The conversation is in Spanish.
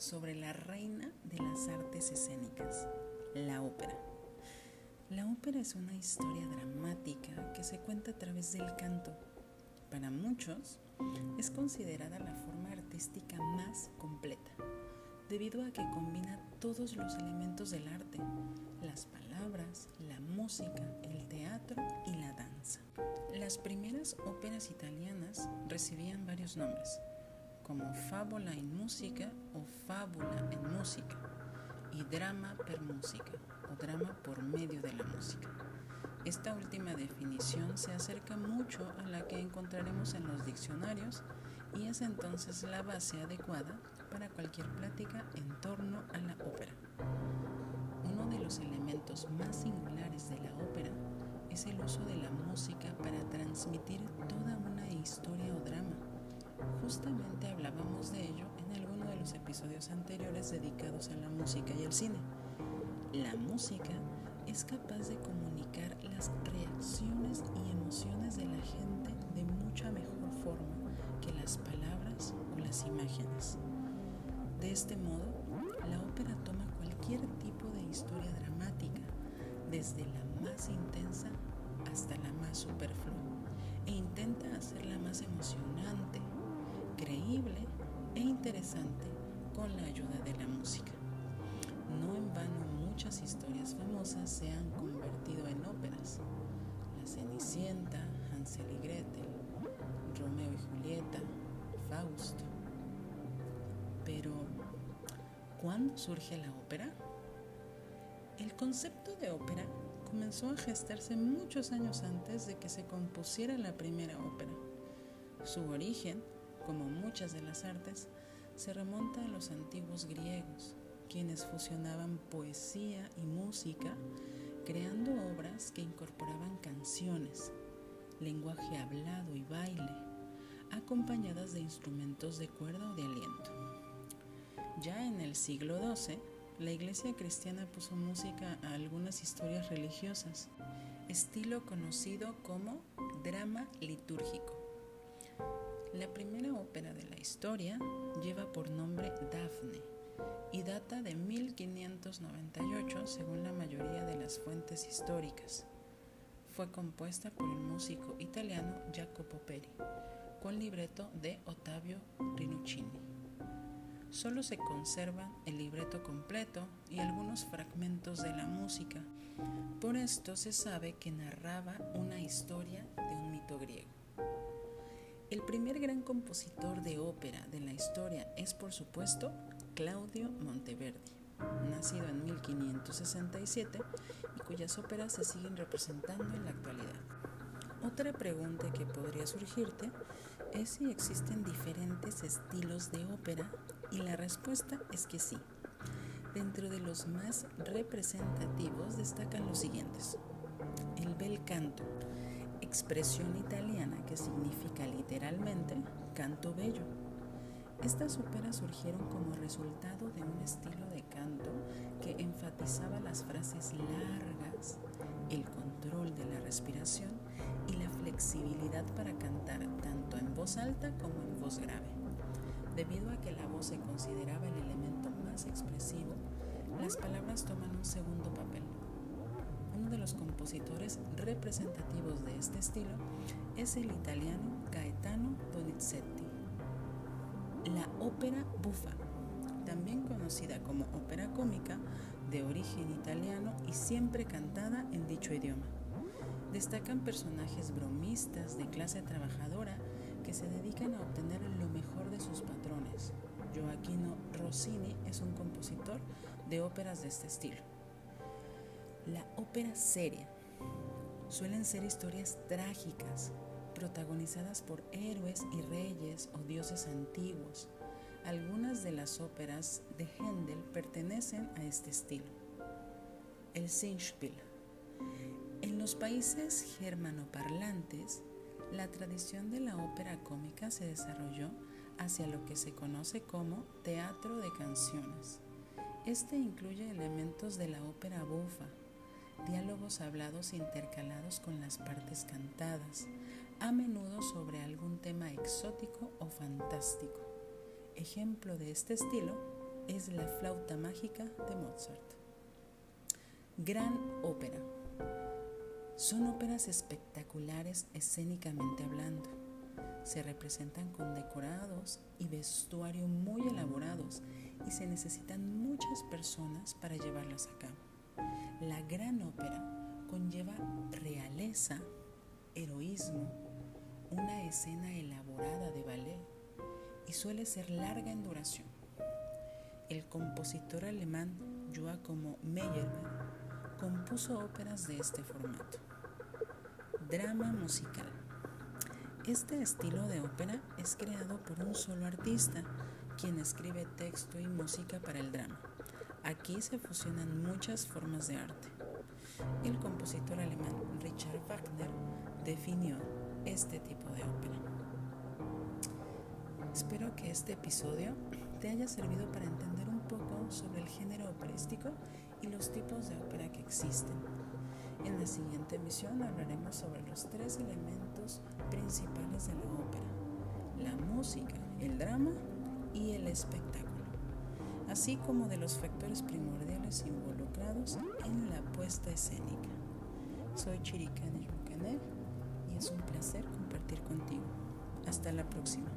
sobre la reina de las artes escénicas, la ópera. La ópera es una historia dramática que se cuenta a través del canto. Para muchos, es considerada la forma artística más completa, debido a que combina todos los elementos del arte, las palabras, la música, el teatro y la danza. Las primeras óperas italianas recibían varios nombres, como fábula en música o fábula en música, y drama per música o drama por medio de la música. Esta última definición se acerca mucho a la que encontraremos en los diccionarios y es entonces la base adecuada para cualquier plática en torno a la ópera. Uno de los elementos más singulares de la ópera es el uso de la música para transmitir toda una historia. Justamente hablábamos de ello en alguno de los episodios anteriores dedicados a la música y el cine. La música es capaz de comunicar las reacciones y emociones de la gente de mucha mejor forma que las palabras o las imágenes. De este modo, la ópera toma cualquier tipo de historia dramática, desde la más intensa hasta la más superflua, e intenta hacerla más emocionante, creíble e interesante con la ayuda de la música. No en vano muchas historias famosas se han convertido en óperas. La Cenicienta, Hansel y Gretel, Romeo y Julieta, Fausto. Pero, ¿cuándo surge la ópera? El concepto de ópera comenzó a gestarse muchos años antes de que se compusiera la primera ópera. Su origen, como muchas de las artes, se remonta a los antiguos griegos, quienes fusionaban poesía y música, creando obras que incorporaban canciones, lenguaje hablado y baile, acompañadas de instrumentos de cuerda o de aliento. Ya en el siglo XII, la iglesia cristiana puso música a algunas historias religiosas, estilo conocido como drama litúrgico. La primera ópera de la historia lleva por nombre Dafne y data de 1598 según la mayoría de las fuentes históricas. Fue compuesta por el músico italiano Jacopo Peri, con libreto de Ottavio Rinuccini. Solo se conservan el libreto completo y algunos fragmentos de la música. Por esto se sabe que narraba una historia de un mito griego. El primer gran compositor de ópera de la historia es, por supuesto, Claudio Monteverdi, nacido en 1567 y cuyas óperas se siguen representando en la actualidad. Otra pregunta que podría surgirte es si existen diferentes estilos de ópera y la respuesta es que sí. Dentro de los más representativos destacan los siguientes. El bel canto, expresión italiana que significa literalmente canto bello estas óperas surgieron como resultado de un estilo de canto que enfatizaba las frases largas, el control de la respiración y la flexibilidad para cantar tanto en voz alta como en voz grave. Debido a que la voz se consideraba el elemento más expresivo, las palabras toman un segundo papel. Los compositores representativos de este estilo es el italiano Gaetano Donizetti la ópera bufa, también conocida como ópera cómica, de origen italiano y siempre cantada en dicho idioma. Destacan personajes bromistas de clase trabajadora que se dedican a obtener lo mejor de sus patrones. Joaquino Rossini es un compositor de óperas de este estilo. La ópera seria suelen ser historias trágicas, protagonizadas por héroes y reyes o dioses antiguos. Algunas de las óperas de Händel pertenecen a este estilo. El Singspiel. En los países germanoparlantes, la tradición de la ópera cómica se desarrolló hacia lo que se conoce como teatro de canciones. Este incluye elementos de la ópera bufa, diálogos hablados intercalados con las partes cantadas, a menudo sobre algún tema exótico o fantástico. Ejemplo de este estilo es La flauta mágica de Mozart. Gran ópera. Son óperas espectaculares escénicamente hablando. Se representan con decorados y vestuario muy elaborados y se necesitan muchas personas para llevarlas a cabo. La gran ópera conlleva realeza, heroísmo, una escena elaborada de ballet y suele ser larga en duración. El compositor alemán Joachim Meyerbeer compuso óperas de este formato. Drama musical. Este estilo de ópera es creado por un solo artista, quien escribe texto y música para el drama. Aquí se fusionan muchas formas de arte. El compositor alemán Richard Wagner definió este tipo de ópera. Espero que este episodio te haya servido para entender un poco sobre el género operístico y los tipos de ópera que existen. En la siguiente emisión hablaremos sobre los tres elementos principales de la ópera, la música, el drama y el espectáculo, así como de los factores primordiales involucrados en la puesta escénica. Soy Chiricane Yucanet y es un placer compartir contigo. Hasta la próxima.